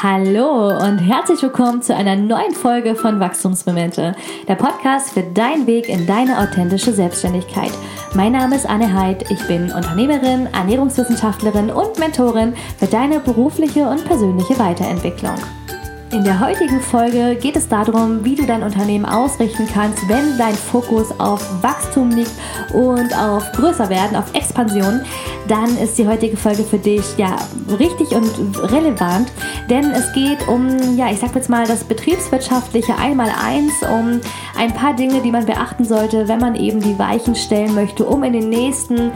Hallo und herzlich willkommen zu einer neuen Folge von Wachstumsmomente, der Podcast für deinen Weg in deine authentische Selbstständigkeit. Mein Name ist Anne Heid, ich bin Unternehmerin, Ernährungswissenschaftlerin und Mentorin für deine berufliche und persönliche Weiterentwicklung. In der heutigen Folge geht es darum, wie du dein Unternehmen ausrichten kannst, wenn dein Fokus auf Wachstum liegt und auf größer werden, auf Expansion. Dann ist die heutige Folge für dich ja richtig und relevant, denn es geht um, ja, ich sag jetzt mal das betriebswirtschaftliche Einmaleins, um ein paar Dinge, die man beachten sollte, wenn man eben die Weichen stellen möchte, um in den nächsten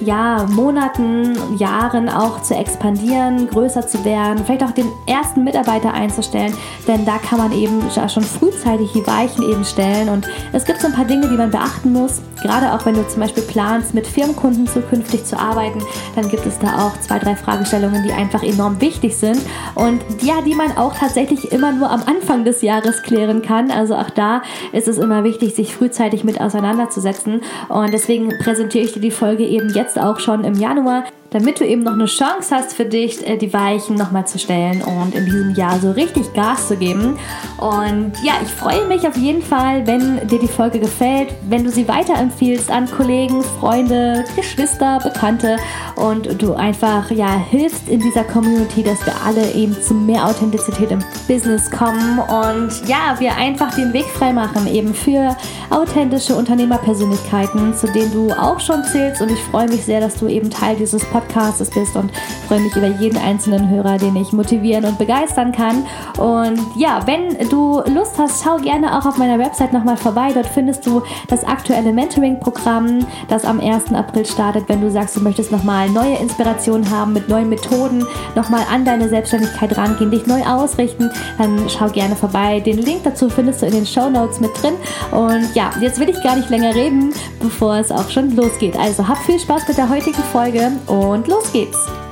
ja, Monaten, Jahren auch zu expandieren, größer zu werden, vielleicht auch den ersten Mitarbeiter einzustellen, denn da kann man eben schon frühzeitig die Weichen eben stellen. Und es gibt so ein paar Dinge, die man beachten muss, gerade auch wenn du zum Beispiel planst, mit Firmenkunden zukünftig zu arbeiten, dann gibt es da auch zwei, drei Fragestellungen, die einfach enorm wichtig sind. Und ja, die man auch tatsächlich immer nur am Anfang des Jahres klären kann, also auch da ist es immer wichtig, sich frühzeitig mit auseinanderzusetzen. Und deswegen präsentiere ich dir die Folge eben jetzt jetzt auch schon im Januar damit du eben noch eine Chance hast für dich, äh, die Weichen nochmal zu stellen und in diesem Jahr so richtig Gas zu geben. Und ja, ich freue mich auf jeden Fall, wenn dir die Folge gefällt, wenn du sie weiterempfiehlst an Kollegen, Freunde, Geschwister, Bekannte und du einfach ja hilfst in dieser Community, dass wir alle eben zu mehr Authentizität im Business kommen und ja, wir einfach den Weg frei machen eben für authentische Unternehmerpersönlichkeiten, zu denen du auch schon zählst und ich freue mich sehr, dass du eben Teil dieses Podcasts Podcasts bist und freue mich über jeden einzelnen Hörer, den ich motivieren und begeistern kann. Und ja, wenn du Lust hast, schau gerne auch auf meiner Website nochmal vorbei. Dort findest du das aktuelle Mentoring-Programm, das am 1. April startet. Wenn du sagst, du möchtest nochmal neue Inspirationen haben mit neuen Methoden, nochmal an deine Selbstständigkeit rangehen, dich neu ausrichten, dann schau gerne vorbei. Den Link dazu findest du in den Show Notes mit drin. Und ja, jetzt will ich gar nicht länger reden, bevor es auch schon losgeht. Also hab viel Spaß mit der heutigen Folge und und los geht's!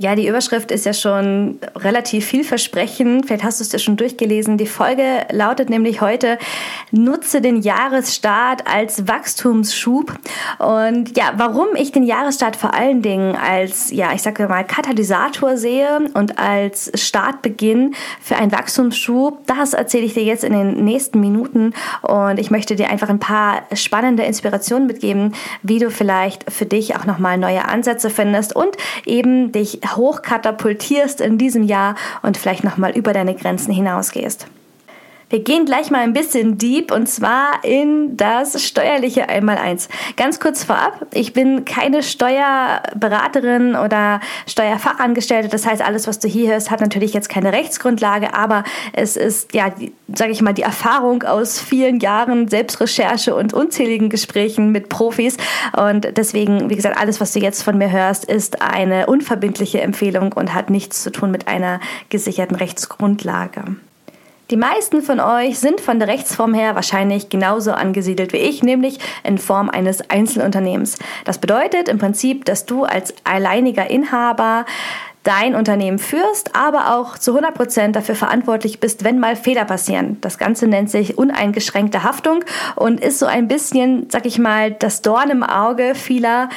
Ja, die Überschrift ist ja schon relativ vielversprechend. Vielleicht hast du es dir schon durchgelesen. Die Folge lautet nämlich heute, nutze den Jahresstart als Wachstumsschub. Und ja, warum ich den Jahresstart vor allen Dingen als, ja, ich sage mal, Katalysator sehe und als Startbeginn für einen Wachstumsschub, das erzähle ich dir jetzt in den nächsten Minuten. Und ich möchte dir einfach ein paar spannende Inspirationen mitgeben, wie du vielleicht für dich auch nochmal neue Ansätze findest und eben dich hochkatapultierst in diesem Jahr und vielleicht nochmal über deine Grenzen hinausgehst. Wir gehen gleich mal ein bisschen deep und zwar in das steuerliche Einmaleins. Ganz kurz vorab, ich bin keine Steuerberaterin oder Steuerfachangestellte. Das heißt, alles, was du hier hörst, hat natürlich jetzt keine Rechtsgrundlage, aber es ist, ja, sage ich mal, die Erfahrung aus vielen Jahren Selbstrecherche und unzähligen Gesprächen mit Profis. Und deswegen, wie gesagt, alles, was du jetzt von mir hörst, ist eine unverbindliche Empfehlung und hat nichts zu tun mit einer gesicherten Rechtsgrundlage. Die meisten von euch sind von der Rechtsform her wahrscheinlich genauso angesiedelt wie ich, nämlich in Form eines Einzelunternehmens. Das bedeutet im Prinzip, dass du als alleiniger Inhaber dein Unternehmen führst, aber auch zu 100 Prozent dafür verantwortlich bist, wenn mal Fehler passieren. Das Ganze nennt sich uneingeschränkte Haftung und ist so ein bisschen, sag ich mal, das Dorn im Auge vieler,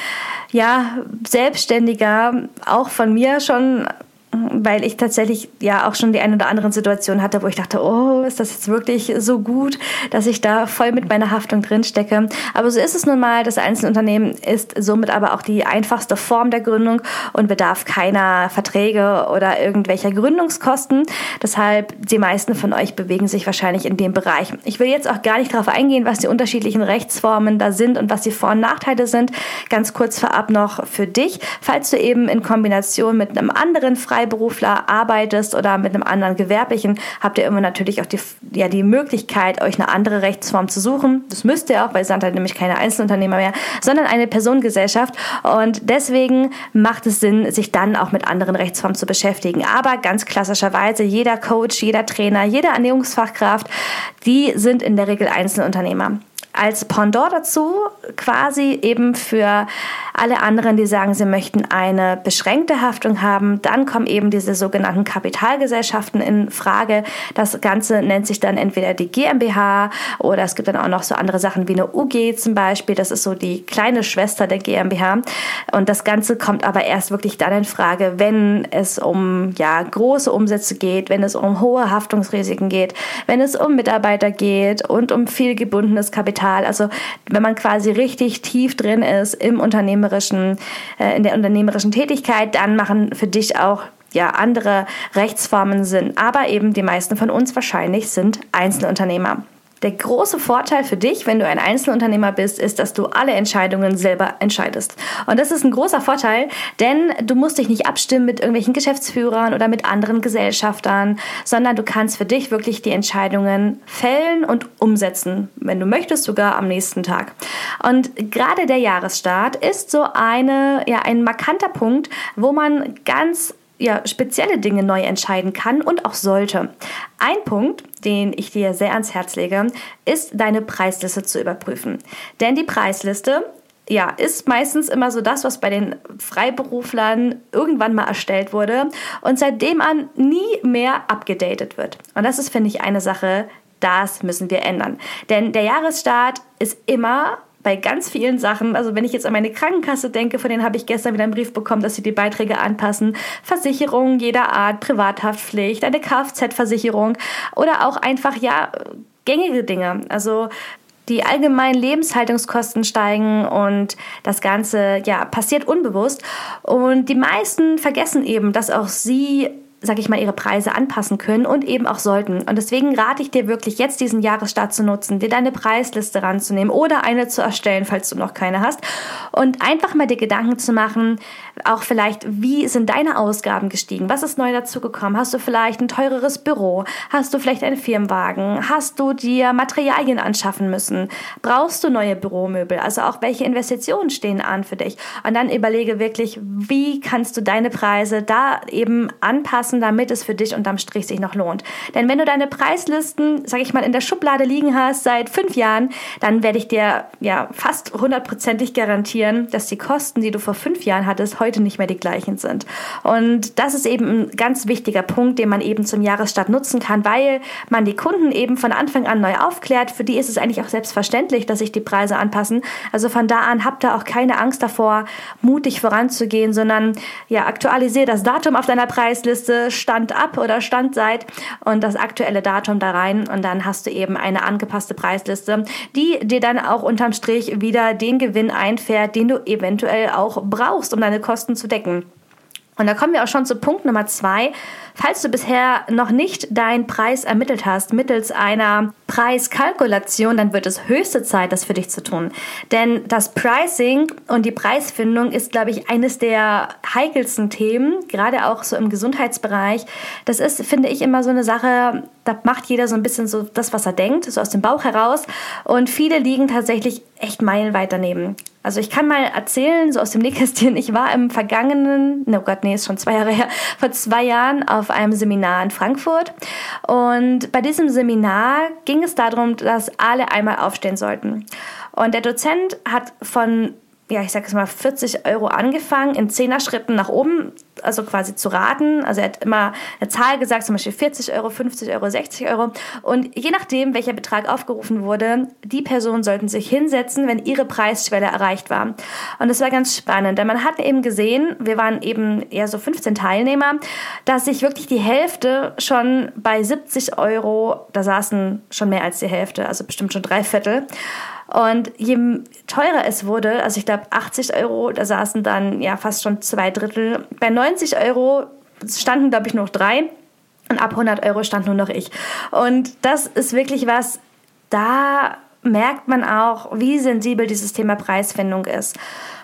ja, Selbstständiger, auch von mir schon weil ich tatsächlich ja auch schon die ein oder anderen Situation hatte, wo ich dachte, oh, ist das jetzt wirklich so gut, dass ich da voll mit meiner Haftung drin stecke. Aber so ist es nun mal. Das Einzelunternehmen ist somit aber auch die einfachste Form der Gründung und bedarf keiner Verträge oder irgendwelcher Gründungskosten. Deshalb die meisten von euch bewegen sich wahrscheinlich in dem Bereich. Ich will jetzt auch gar nicht darauf eingehen, was die unterschiedlichen Rechtsformen da sind und was die Vor- und Nachteile sind. Ganz kurz vorab noch für dich, falls du eben in Kombination mit einem anderen frei Freiberufler arbeitest oder mit einem anderen Gewerblichen, habt ihr immer natürlich auch die, ja, die Möglichkeit, euch eine andere Rechtsform zu suchen. Das müsst ihr auch, weil Sand halt nämlich keine Einzelunternehmer mehr, sondern eine Personengesellschaft. Und deswegen macht es Sinn, sich dann auch mit anderen Rechtsformen zu beschäftigen. Aber ganz klassischerweise, jeder Coach, jeder Trainer, jede Ernährungsfachkraft, die sind in der Regel Einzelunternehmer. Als Pendant dazu quasi eben für alle anderen, die sagen, sie möchten eine beschränkte Haftung haben, dann kommen eben diese sogenannten Kapitalgesellschaften in Frage. Das Ganze nennt sich dann entweder die GmbH oder es gibt dann auch noch so andere Sachen wie eine UG zum Beispiel. Das ist so die kleine Schwester der GmbH. Und das Ganze kommt aber erst wirklich dann in Frage, wenn es um ja, große Umsätze geht, wenn es um hohe Haftungsrisiken geht, wenn es um Mitarbeiter geht und um viel gebundenes Kapital Kapital. Also wenn man quasi richtig tief drin ist im unternehmerischen, äh, in der unternehmerischen Tätigkeit, dann machen für dich auch ja, andere Rechtsformen Sinn. Aber eben die meisten von uns wahrscheinlich sind Einzelunternehmer. Der große Vorteil für dich, wenn du ein Einzelunternehmer bist, ist, dass du alle Entscheidungen selber entscheidest. Und das ist ein großer Vorteil, denn du musst dich nicht abstimmen mit irgendwelchen Geschäftsführern oder mit anderen Gesellschaftern, sondern du kannst für dich wirklich die Entscheidungen fällen und umsetzen, wenn du möchtest, sogar am nächsten Tag. Und gerade der Jahresstart ist so eine, ja, ein markanter Punkt, wo man ganz ja, spezielle Dinge neu entscheiden kann und auch sollte. Ein Punkt, den ich dir sehr ans Herz lege, ist deine Preisliste zu überprüfen. Denn die Preisliste ja, ist meistens immer so das, was bei den Freiberuflern irgendwann mal erstellt wurde und seitdem an nie mehr abgedatet wird. Und das ist, finde ich, eine Sache, das müssen wir ändern. Denn der Jahresstart ist immer bei ganz vielen Sachen, also wenn ich jetzt an meine Krankenkasse denke, von denen habe ich gestern wieder einen Brief bekommen, dass sie die Beiträge anpassen, Versicherungen jeder Art, Privathaftpflicht, eine Kfz-Versicherung oder auch einfach, ja, gängige Dinge. Also die allgemeinen Lebenshaltungskosten steigen und das Ganze ja passiert unbewusst. Und die meisten vergessen eben, dass auch sie sag ich mal, ihre Preise anpassen können und eben auch sollten. Und deswegen rate ich dir wirklich, jetzt diesen Jahresstart zu nutzen, dir deine Preisliste ranzunehmen oder eine zu erstellen, falls du noch keine hast. Und einfach mal dir Gedanken zu machen, auch vielleicht, wie sind deine Ausgaben gestiegen? Was ist neu dazugekommen? Hast du vielleicht ein teureres Büro? Hast du vielleicht einen Firmenwagen? Hast du dir Materialien anschaffen müssen? Brauchst du neue Büromöbel? Also auch welche Investitionen stehen an für dich? Und dann überlege wirklich, wie kannst du deine Preise da eben anpassen? Lassen, damit es für dich unterm Strich sich noch lohnt. Denn wenn du deine Preislisten, sag ich mal, in der Schublade liegen hast seit fünf Jahren, dann werde ich dir ja fast hundertprozentig garantieren, dass die Kosten, die du vor fünf Jahren hattest, heute nicht mehr die gleichen sind. Und das ist eben ein ganz wichtiger Punkt, den man eben zum Jahresstart nutzen kann, weil man die Kunden eben von Anfang an neu aufklärt. Für die ist es eigentlich auch selbstverständlich, dass sich die Preise anpassen. Also von da an habt ihr auch keine Angst davor, mutig voranzugehen, sondern ja, aktualisiere das Datum auf deiner Preisliste, Stand ab oder Stand seit und das aktuelle Datum da rein und dann hast du eben eine angepasste Preisliste, die dir dann auch unterm Strich wieder den Gewinn einfährt, den du eventuell auch brauchst, um deine Kosten zu decken. Und da kommen wir auch schon zu Punkt Nummer zwei. Falls du bisher noch nicht deinen Preis ermittelt hast mittels einer Preiskalkulation, dann wird es höchste Zeit, das für dich zu tun. Denn das Pricing und die Preisfindung ist, glaube ich, eines der heikelsten Themen, gerade auch so im Gesundheitsbereich. Das ist, finde ich, immer so eine Sache, da macht jeder so ein bisschen so das, was er denkt, so aus dem Bauch heraus. Und viele liegen tatsächlich echt meilenweit daneben. Also ich kann mal erzählen, so aus dem Nähkästchen, ich war im vergangenen, oh Gott, nee, ist schon zwei Jahre her, vor zwei Jahren auf einem Seminar in Frankfurt. Und bei diesem Seminar ging es darum, dass alle einmal aufstehen sollten. Und der Dozent hat von ja, ich sage es mal, 40 Euro angefangen, in 10er Schritten nach oben, also quasi zu raten. Also er hat immer eine Zahl gesagt, zum Beispiel 40 Euro, 50 Euro, 60 Euro. Und je nachdem, welcher Betrag aufgerufen wurde, die Personen sollten sich hinsetzen, wenn ihre Preisschwelle erreicht war. Und das war ganz spannend, denn man hat eben gesehen, wir waren eben eher so 15 Teilnehmer, dass sich wirklich die Hälfte schon bei 70 Euro, da saßen schon mehr als die Hälfte, also bestimmt schon drei Viertel. Und je teurer es wurde, also ich glaube 80 Euro, da saßen dann ja fast schon zwei Drittel. Bei 90 Euro standen, glaube ich, noch drei. Und ab 100 Euro stand nur noch ich. Und das ist wirklich was, da merkt man auch, wie sensibel dieses Thema Preisfindung ist.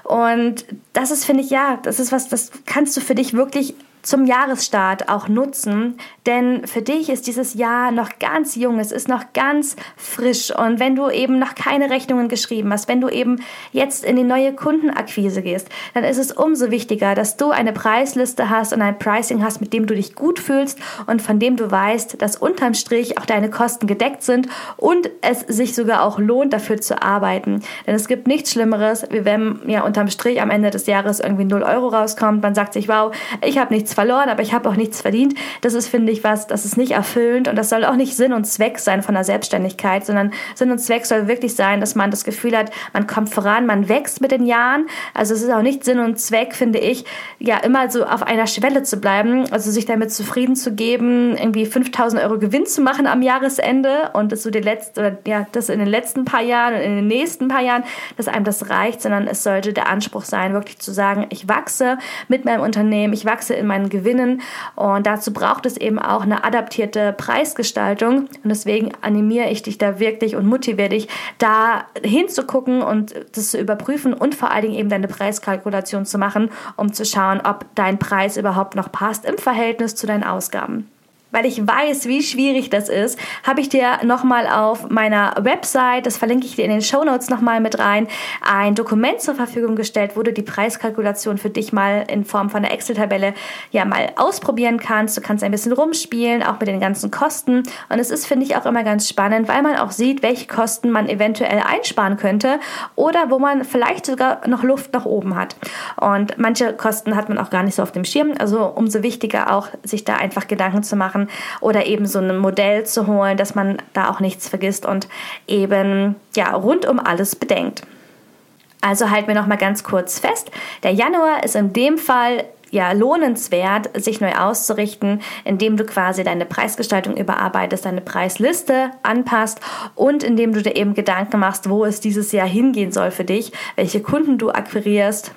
Und das ist, finde ich, ja, das ist was, das kannst du für dich wirklich zum Jahresstart auch nutzen, denn für dich ist dieses Jahr noch ganz jung, es ist noch ganz frisch und wenn du eben noch keine Rechnungen geschrieben hast, wenn du eben jetzt in die neue Kundenakquise gehst, dann ist es umso wichtiger, dass du eine Preisliste hast und ein Pricing hast, mit dem du dich gut fühlst und von dem du weißt, dass unterm Strich auch deine Kosten gedeckt sind und es sich sogar auch lohnt, dafür zu arbeiten. Denn es gibt nichts Schlimmeres, wie wenn ja unterm Strich am Ende des Jahres irgendwie 0 Euro rauskommt. Man sagt sich, wow, ich habe nichts verloren, aber ich habe auch nichts verdient. Das ist, finde ich, was, das ist nicht erfüllend und das soll auch nicht Sinn und Zweck sein von der Selbstständigkeit, sondern Sinn und Zweck soll wirklich sein, dass man das Gefühl hat, man kommt voran, man wächst mit den Jahren. Also es ist auch nicht Sinn und Zweck, finde ich, ja immer so auf einer Schwelle zu bleiben, also sich damit zufrieden zu geben, irgendwie 5000 Euro Gewinn zu machen am Jahresende und das so die letzte, oder ja, das in den letzten paar Jahren und in den nächsten paar Jahren, dass einem das reicht, sondern es sollte der Anspruch sein, wirklich zu sagen, ich wachse mit meinem Unternehmen, ich wachse in meinen Gewinnen. Und dazu braucht es eben auch eine adaptierte Preisgestaltung. Und deswegen animiere ich dich da wirklich und motiviere dich, da hinzugucken und das zu überprüfen und vor allen Dingen eben deine Preiskalkulation zu machen, um zu schauen, ob dein Preis überhaupt noch passt im Verhältnis zu deinen Ausgaben weil ich weiß, wie schwierig das ist, habe ich dir nochmal auf meiner Website, das verlinke ich dir in den Show Notes nochmal mit rein, ein Dokument zur Verfügung gestellt, wo du die Preiskalkulation für dich mal in Form von einer Excel-Tabelle ja mal ausprobieren kannst. Du kannst ein bisschen rumspielen, auch mit den ganzen Kosten. Und es ist, finde ich, auch immer ganz spannend, weil man auch sieht, welche Kosten man eventuell einsparen könnte oder wo man vielleicht sogar noch Luft nach oben hat. Und manche Kosten hat man auch gar nicht so auf dem Schirm. Also umso wichtiger auch, sich da einfach Gedanken zu machen, machen oder eben so ein Modell zu holen, dass man da auch nichts vergisst und eben ja rund um alles bedenkt. Also halten wir noch mal ganz kurz fest. Der Januar ist in dem Fall ja lohnenswert, sich neu auszurichten, indem du quasi deine Preisgestaltung überarbeitest, deine Preisliste anpasst und indem du dir eben Gedanken machst, wo es dieses Jahr hingehen soll für dich, welche Kunden du akquirierst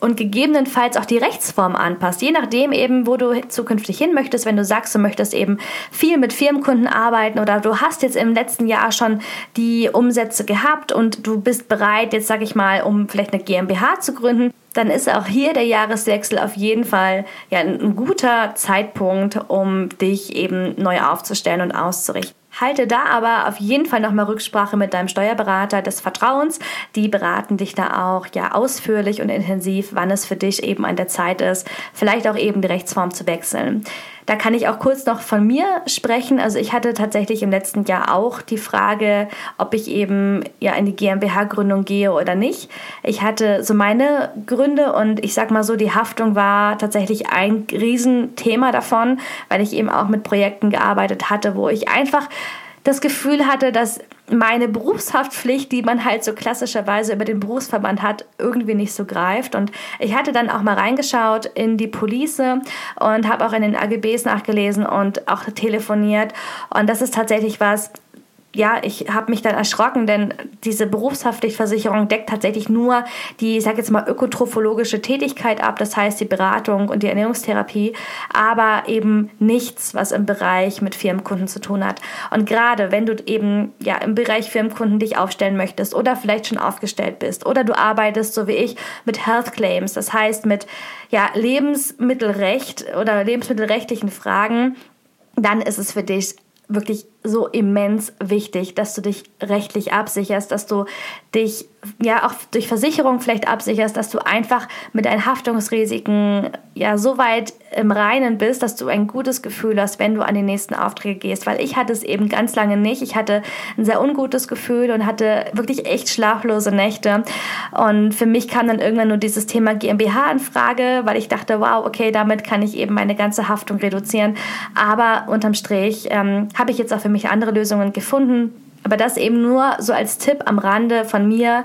und gegebenenfalls auch die Rechtsform anpasst, je nachdem eben, wo du zukünftig hin möchtest, wenn du sagst, du möchtest eben viel mit Firmenkunden arbeiten oder du hast jetzt im letzten Jahr schon die Umsätze gehabt und du bist bereit, jetzt sage ich mal, um vielleicht eine GmbH zu gründen, dann ist auch hier der Jahreswechsel auf jeden Fall ja ein guter Zeitpunkt, um dich eben neu aufzustellen und auszurichten. Halte da aber auf jeden Fall nochmal Rücksprache mit deinem Steuerberater des Vertrauens. Die beraten dich da auch ja ausführlich und intensiv, wann es für dich eben an der Zeit ist, vielleicht auch eben die Rechtsform zu wechseln. Da kann ich auch kurz noch von mir sprechen. Also ich hatte tatsächlich im letzten Jahr auch die Frage, ob ich eben ja in die GmbH-Gründung gehe oder nicht. Ich hatte so meine Gründe und ich sag mal so, die Haftung war tatsächlich ein Riesenthema davon, weil ich eben auch mit Projekten gearbeitet hatte, wo ich einfach das Gefühl hatte, dass meine Berufshaftpflicht, die man halt so klassischerweise über den Berufsverband hat, irgendwie nicht so greift. Und ich hatte dann auch mal reingeschaut in die Police und habe auch in den AGBs nachgelesen und auch telefoniert. Und das ist tatsächlich was, ja, ich habe mich dann erschrocken, denn diese Berufshaftpflichtversicherung deckt tatsächlich nur die, ich sage jetzt mal, ökotrophologische Tätigkeit ab, das heißt die Beratung und die Ernährungstherapie, aber eben nichts, was im Bereich mit Firmenkunden zu tun hat. Und gerade wenn du eben ja im Bereich Firmenkunden dich aufstellen möchtest oder vielleicht schon aufgestellt bist oder du arbeitest, so wie ich, mit Health Claims, das heißt mit ja, Lebensmittelrecht oder lebensmittelrechtlichen Fragen, dann ist es für dich wirklich so immens wichtig, dass du dich rechtlich absicherst, dass du dich ja auch durch Versicherung vielleicht absicherst, dass du einfach mit deinen Haftungsrisiken ja so weit im Reinen bist, dass du ein gutes Gefühl hast, wenn du an die nächsten Aufträge gehst. Weil ich hatte es eben ganz lange nicht. Ich hatte ein sehr ungutes Gefühl und hatte wirklich echt schlaflose Nächte. Und für mich kam dann irgendwann nur dieses Thema GmbH in Frage, weil ich dachte, wow, okay, damit kann ich eben meine ganze Haftung reduzieren. Aber unterm Strich ähm, habe ich jetzt auch für mich andere Lösungen gefunden aber das eben nur so als Tipp am Rande von mir,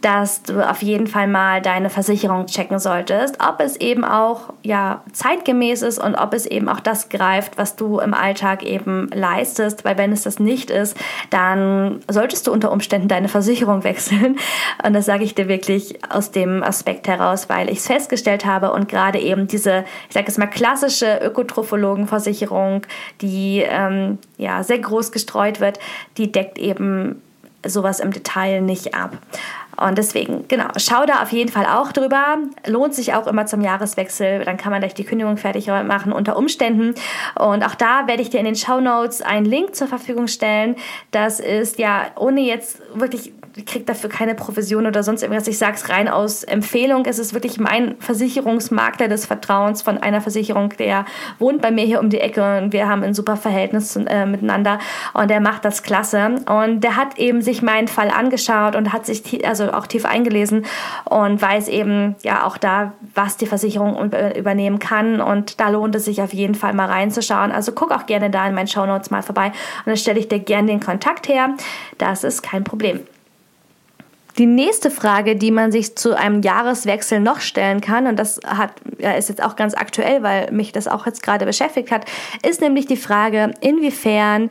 dass du auf jeden Fall mal deine Versicherung checken solltest, ob es eben auch ja zeitgemäß ist und ob es eben auch das greift, was du im Alltag eben leistest, weil wenn es das nicht ist, dann solltest du unter Umständen deine Versicherung wechseln. Und das sage ich dir wirklich aus dem Aspekt heraus, weil ich es festgestellt habe und gerade eben diese, ich sage es mal klassische Ökotrophologenversicherung, die ähm, ja sehr groß gestreut wird, die deckt eben sowas im Detail nicht ab. Und deswegen, genau, schau da auf jeden Fall auch drüber. Lohnt sich auch immer zum Jahreswechsel. Dann kann man gleich die Kündigung fertig machen unter Umständen. Und auch da werde ich dir in den Show Notes einen Link zur Verfügung stellen. Das ist ja, ohne jetzt wirklich kriegt dafür keine Provision oder sonst irgendwas. Ich sage es rein aus Empfehlung. Es ist wirklich mein Versicherungsmakler des Vertrauens von einer Versicherung, der wohnt bei mir hier um die Ecke und wir haben ein super Verhältnis äh, miteinander und der macht das klasse. Und der hat eben sich meinen Fall angeschaut und hat sich also auch tief eingelesen und weiß eben ja auch da, was die Versicherung übernehmen kann. Und da lohnt es sich auf jeden Fall mal reinzuschauen. Also guck auch gerne da in meinen Shownotes mal vorbei und dann stelle ich dir gerne den Kontakt her. Das ist kein Problem. Die nächste Frage, die man sich zu einem Jahreswechsel noch stellen kann, und das hat, ist jetzt auch ganz aktuell, weil mich das auch jetzt gerade beschäftigt hat, ist nämlich die Frage, inwiefern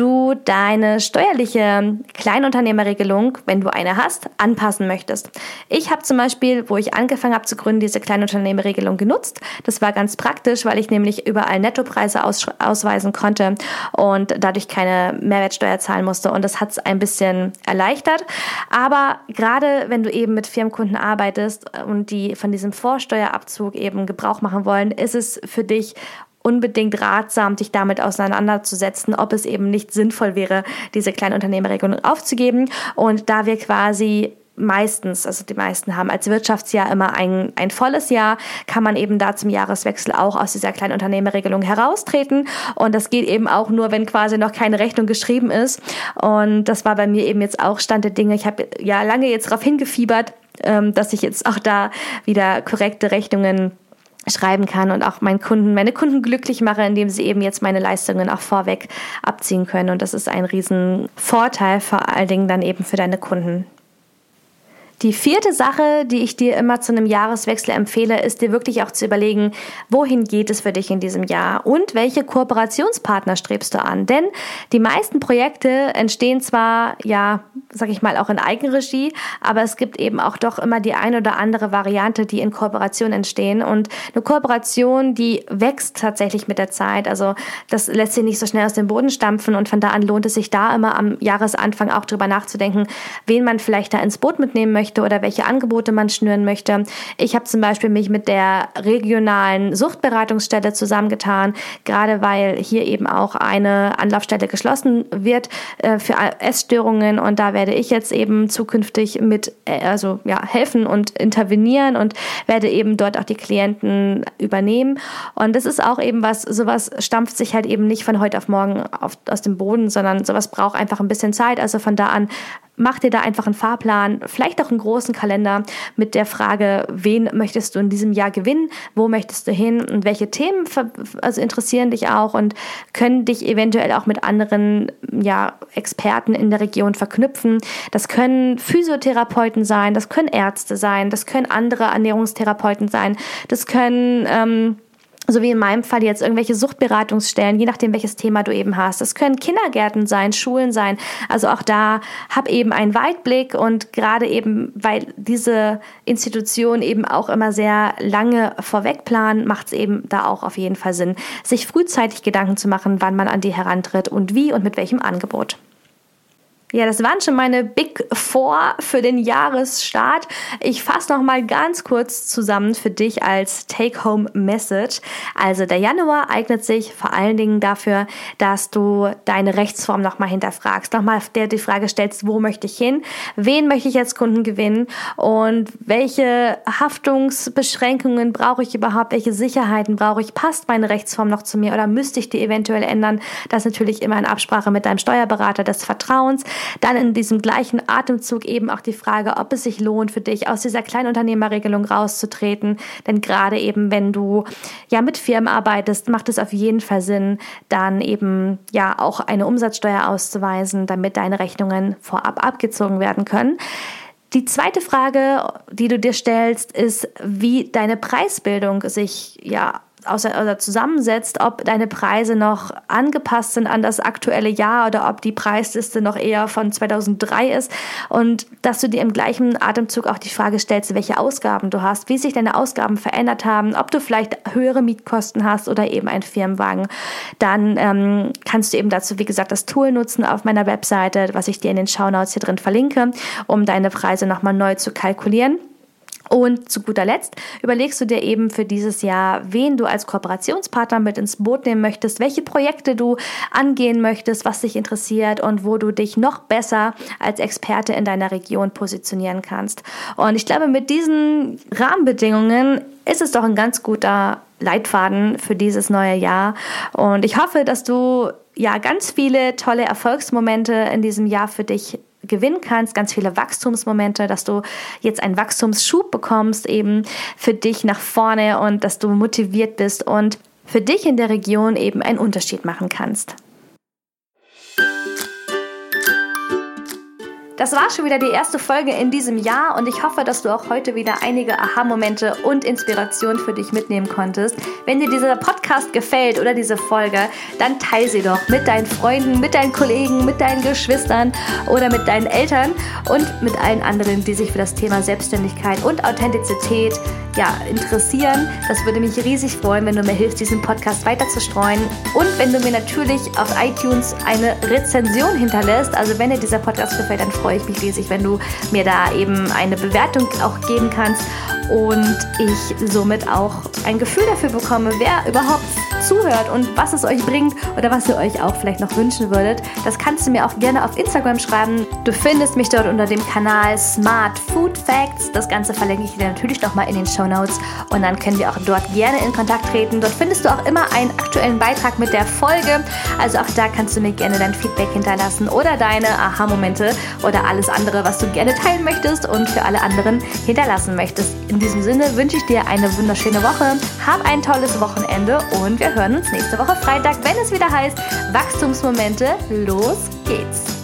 du deine steuerliche Kleinunternehmerregelung, wenn du eine hast, anpassen möchtest. Ich habe zum Beispiel, wo ich angefangen habe zu gründen, diese Kleinunternehmerregelung genutzt. Das war ganz praktisch, weil ich nämlich überall Nettopreise aus, ausweisen konnte und dadurch keine Mehrwertsteuer zahlen musste. Und das hat es ein bisschen erleichtert. Aber gerade wenn du eben mit Firmenkunden arbeitest und die von diesem Vorsteuerabzug eben Gebrauch machen wollen, ist es für dich unbedingt ratsam, dich damit auseinanderzusetzen, ob es eben nicht sinnvoll wäre, diese Kleinunternehmerregelung aufzugeben. Und da wir quasi meistens, also die meisten haben als Wirtschaftsjahr immer ein, ein volles Jahr, kann man eben da zum Jahreswechsel auch aus dieser Kleinunternehmerregelung heraustreten. Und das geht eben auch nur, wenn quasi noch keine Rechnung geschrieben ist. Und das war bei mir eben jetzt auch Stand der Dinge. Ich habe ja lange jetzt darauf hingefiebert, ähm, dass ich jetzt auch da wieder korrekte Rechnungen schreiben kann und auch meinen Kunden, meine Kunden glücklich mache, indem sie eben jetzt meine Leistungen auch vorweg abziehen können. Und das ist ein riesen Vorteil, vor allen Dingen dann eben für deine Kunden. Die vierte Sache, die ich dir immer zu einem Jahreswechsel empfehle, ist dir wirklich auch zu überlegen, wohin geht es für dich in diesem Jahr und welche Kooperationspartner strebst du an? Denn die meisten Projekte entstehen zwar, ja, sag ich mal, auch in Eigenregie, aber es gibt eben auch doch immer die eine oder andere Variante, die in Kooperation entstehen und eine Kooperation, die wächst tatsächlich mit der Zeit. Also das lässt sich nicht so schnell aus dem Boden stampfen und von da an lohnt es sich da immer am Jahresanfang auch drüber nachzudenken, wen man vielleicht da ins Boot mitnehmen möchte möchte oder welche Angebote man schnüren möchte. Ich habe zum Beispiel mich mit der regionalen Suchtberatungsstelle zusammengetan, gerade weil hier eben auch eine Anlaufstelle geschlossen wird äh, für Essstörungen und da werde ich jetzt eben zukünftig mit äh, also ja helfen und intervenieren und werde eben dort auch die Klienten übernehmen und das ist auch eben was sowas stampft sich halt eben nicht von heute auf morgen auf, aus dem Boden, sondern sowas braucht einfach ein bisschen Zeit. Also von da an mach dir da einfach einen Fahrplan, vielleicht auch einen großen Kalender mit der Frage, wen möchtest du in diesem Jahr gewinnen, wo möchtest du hin und welche Themen also interessieren dich auch und können dich eventuell auch mit anderen ja, Experten in der Region verknüpfen. Das können Physiotherapeuten sein, das können Ärzte sein, das können andere Ernährungstherapeuten sein, das können ähm, so wie in meinem Fall jetzt irgendwelche Suchtberatungsstellen, je nachdem welches Thema du eben hast. Das können Kindergärten sein, Schulen sein. Also auch da hab eben einen Weitblick und gerade eben, weil diese Institutionen eben auch immer sehr lange vorweg planen, macht es eben da auch auf jeden Fall Sinn, sich frühzeitig Gedanken zu machen, wann man an die herantritt und wie und mit welchem Angebot. Ja, das waren schon meine Big Four für den Jahresstart. Ich fasse noch mal ganz kurz zusammen für dich als Take-Home-Message. Also der Januar eignet sich vor allen Dingen dafür, dass du deine Rechtsform noch mal hinterfragst, noch mal der die Frage stellst, wo möchte ich hin, wen möchte ich als Kunden gewinnen und welche Haftungsbeschränkungen brauche ich überhaupt, welche Sicherheiten brauche ich, passt meine Rechtsform noch zu mir oder müsste ich die eventuell ändern? Das natürlich immer in Absprache mit deinem Steuerberater des Vertrauens. Dann in diesem gleichen Atemzug eben auch die Frage, ob es sich lohnt für dich, aus dieser Kleinunternehmerregelung rauszutreten. Denn gerade eben, wenn du ja mit Firmen arbeitest, macht es auf jeden Fall Sinn, dann eben ja auch eine Umsatzsteuer auszuweisen, damit deine Rechnungen vorab abgezogen werden können. Die zweite Frage, die du dir stellst, ist, wie deine Preisbildung sich ja oder zusammensetzt, ob deine Preise noch angepasst sind an das aktuelle Jahr oder ob die Preisliste noch eher von 2003 ist und dass du dir im gleichen Atemzug auch die Frage stellst, welche Ausgaben du hast, wie sich deine Ausgaben verändert haben, ob du vielleicht höhere Mietkosten hast oder eben einen Firmenwagen, dann ähm, kannst du eben dazu, wie gesagt, das Tool nutzen auf meiner Webseite, was ich dir in den Shownotes hier drin verlinke, um deine Preise nochmal neu zu kalkulieren. Und zu guter Letzt überlegst du dir eben für dieses Jahr, wen du als Kooperationspartner mit ins Boot nehmen möchtest, welche Projekte du angehen möchtest, was dich interessiert und wo du dich noch besser als Experte in deiner Region positionieren kannst. Und ich glaube, mit diesen Rahmenbedingungen ist es doch ein ganz guter Leitfaden für dieses neue Jahr. Und ich hoffe, dass du ja ganz viele tolle Erfolgsmomente in diesem Jahr für dich gewinnen kannst, ganz viele Wachstumsmomente, dass du jetzt einen Wachstumsschub bekommst, eben für dich nach vorne und dass du motiviert bist und für dich in der Region eben einen Unterschied machen kannst. Das war schon wieder die erste Folge in diesem Jahr und ich hoffe, dass du auch heute wieder einige Aha-Momente und Inspiration für dich mitnehmen konntest. Wenn dir dieser Podcast gefällt oder diese Folge, dann teile sie doch mit deinen Freunden, mit deinen Kollegen, mit deinen Geschwistern oder mit deinen Eltern und mit allen anderen, die sich für das Thema Selbstständigkeit und Authentizität ja, interessieren. Das würde mich riesig freuen, wenn du mir hilfst, diesen Podcast weiter zu streuen und wenn du mir natürlich auf iTunes eine Rezension hinterlässt. Also wenn dir dieser Podcast gefällt, dann freue freue ich mich riesig, wenn du mir da eben eine Bewertung auch geben kannst und ich somit auch ein Gefühl dafür bekomme, wer überhaupt zuhört und was es euch bringt oder was ihr euch auch vielleicht noch wünschen würdet. Das kannst du mir auch gerne auf Instagram schreiben. Du findest mich dort unter dem Kanal Smart Food Facts. Das Ganze verlinke ich dir natürlich nochmal in den Show Notes und dann können wir auch dort gerne in Kontakt treten. Dort findest du auch immer einen aktuellen Beitrag mit der Folge. Also auch da kannst du mir gerne dein Feedback hinterlassen oder deine Aha-Momente oder alles andere, was du gerne teilen möchtest und für alle anderen hinterlassen möchtest. In diesem Sinne wünsche ich dir eine wunderschöne Woche. Hab ein tolles Wochenende und wir hören uns nächste Woche Freitag, wenn es wieder heißt Wachstumsmomente. Los geht's!